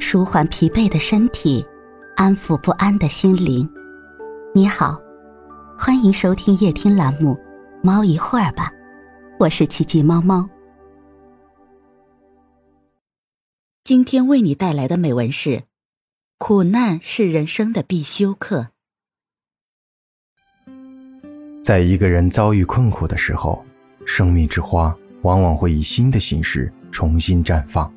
舒缓疲惫的身体，安抚不安的心灵。你好，欢迎收听夜听栏目《猫一会儿吧》，我是奇迹猫猫。今天为你带来的美文是：苦难是人生的必修课。在一个人遭遇困苦的时候，生命之花往往会以新的形式重新绽放。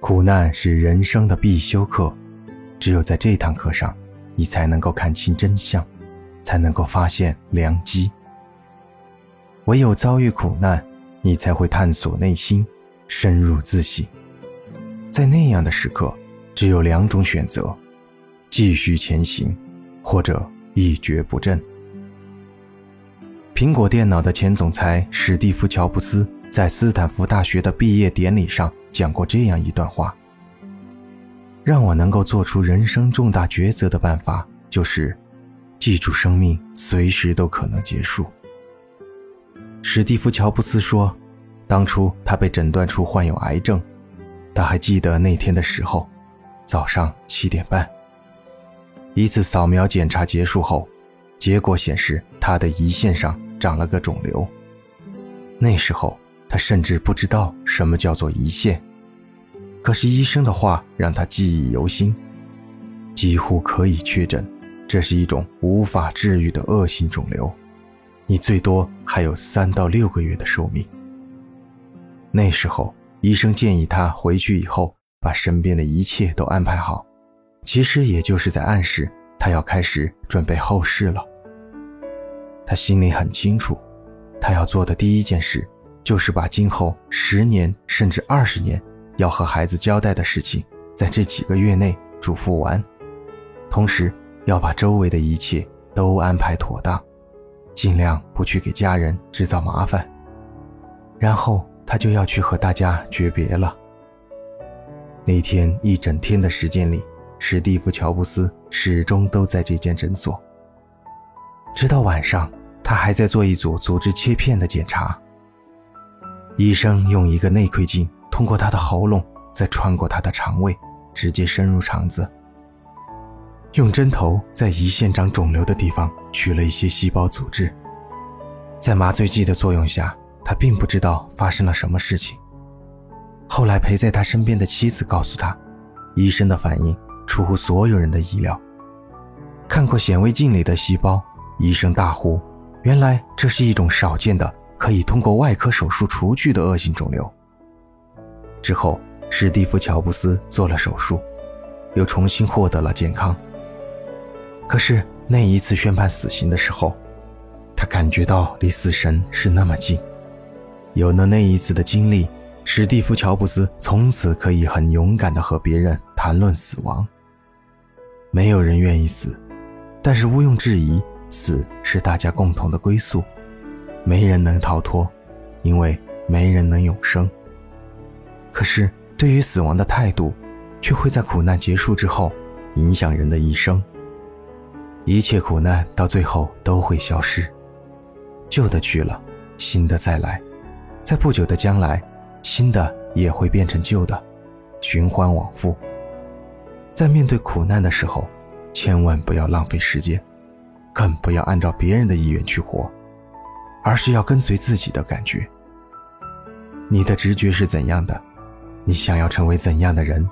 苦难是人生的必修课，只有在这堂课上，你才能够看清真相，才能够发现良机。唯有遭遇苦难，你才会探索内心，深入自省。在那样的时刻，只有两种选择：继续前行，或者一蹶不振。苹果电脑的前总裁史蒂夫·乔布斯在斯坦福大学的毕业典礼上讲过这样一段话：“让我能够做出人生重大抉择的办法，就是记住生命随时都可能结束。”史蒂夫·乔布斯说：“当初他被诊断出患有癌症，他还记得那天的时候，早上七点半，一次扫描检查结束后，结果显示他的胰腺上。”长了个肿瘤。那时候他甚至不知道什么叫做胰腺，可是医生的话让他记忆犹新，几乎可以确诊，这是一种无法治愈的恶性肿瘤，你最多还有三到六个月的寿命。那时候医生建议他回去以后把身边的一切都安排好，其实也就是在暗示他要开始准备后事了。他心里很清楚，他要做的第一件事，就是把今后十年甚至二十年要和孩子交代的事情，在这几个月内嘱咐完，同时要把周围的一切都安排妥当，尽量不去给家人制造麻烦。然后他就要去和大家诀别了。那天一整天的时间里，史蒂夫·乔布斯始终都在这间诊所，直到晚上。他还在做一组组织切片的检查。医生用一个内窥镜通过他的喉咙，再穿过他的肠胃，直接深入肠子。用针头在胰腺长肿瘤的地方取了一些细胞组织。在麻醉剂的作用下，他并不知道发生了什么事情。后来陪在他身边的妻子告诉他，医生的反应出乎所有人的意料。看过显微镜里的细胞，医生大呼。原来这是一种少见的可以通过外科手术除去的恶性肿瘤。之后，史蒂夫·乔布斯做了手术，又重新获得了健康。可是那一次宣判死刑的时候，他感觉到离死神是那么近。有了那一次的经历，史蒂夫·乔布斯从此可以很勇敢地和别人谈论死亡。没有人愿意死，但是毋庸置疑。死是大家共同的归宿，没人能逃脱，因为没人能永生。可是，对于死亡的态度，却会在苦难结束之后影响人的一生。一切苦难到最后都会消失，旧的去了，新的再来，在不久的将来，新的也会变成旧的，循环往复。在面对苦难的时候，千万不要浪费时间。更不要按照别人的意愿去活，而是要跟随自己的感觉。你的直觉是怎样的？你想要成为怎样的人？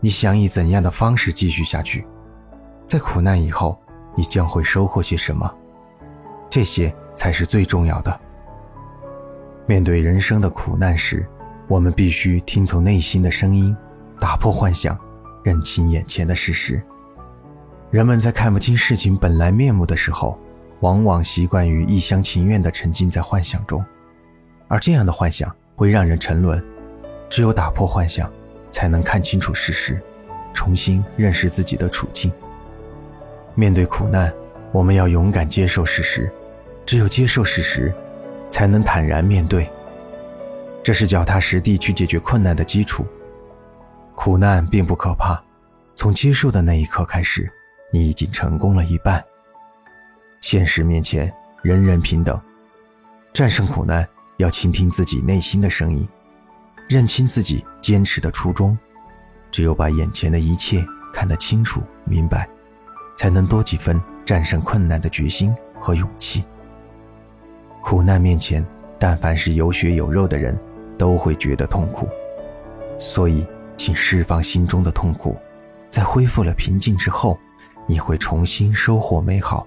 你想以怎样的方式继续下去？在苦难以后，你将会收获些什么？这些才是最重要的。面对人生的苦难时，我们必须听从内心的声音，打破幻想，认清眼前的事实。人们在看不清事情本来面目的时候，往往习惯于一厢情愿地沉浸在幻想中，而这样的幻想会让人沉沦。只有打破幻想，才能看清楚事实，重新认识自己的处境。面对苦难，我们要勇敢接受事实，只有接受事实，才能坦然面对。这是脚踏实地去解决困难的基础。苦难并不可怕，从接受的那一刻开始。你已经成功了一半。现实面前，人人平等。战胜苦难，要倾听自己内心的声音，认清自己坚持的初衷。只有把眼前的一切看得清楚明白，才能多几分战胜困难的决心和勇气。苦难面前，但凡是有血有肉的人，都会觉得痛苦。所以，请释放心中的痛苦，在恢复了平静之后，你会重新收获美好，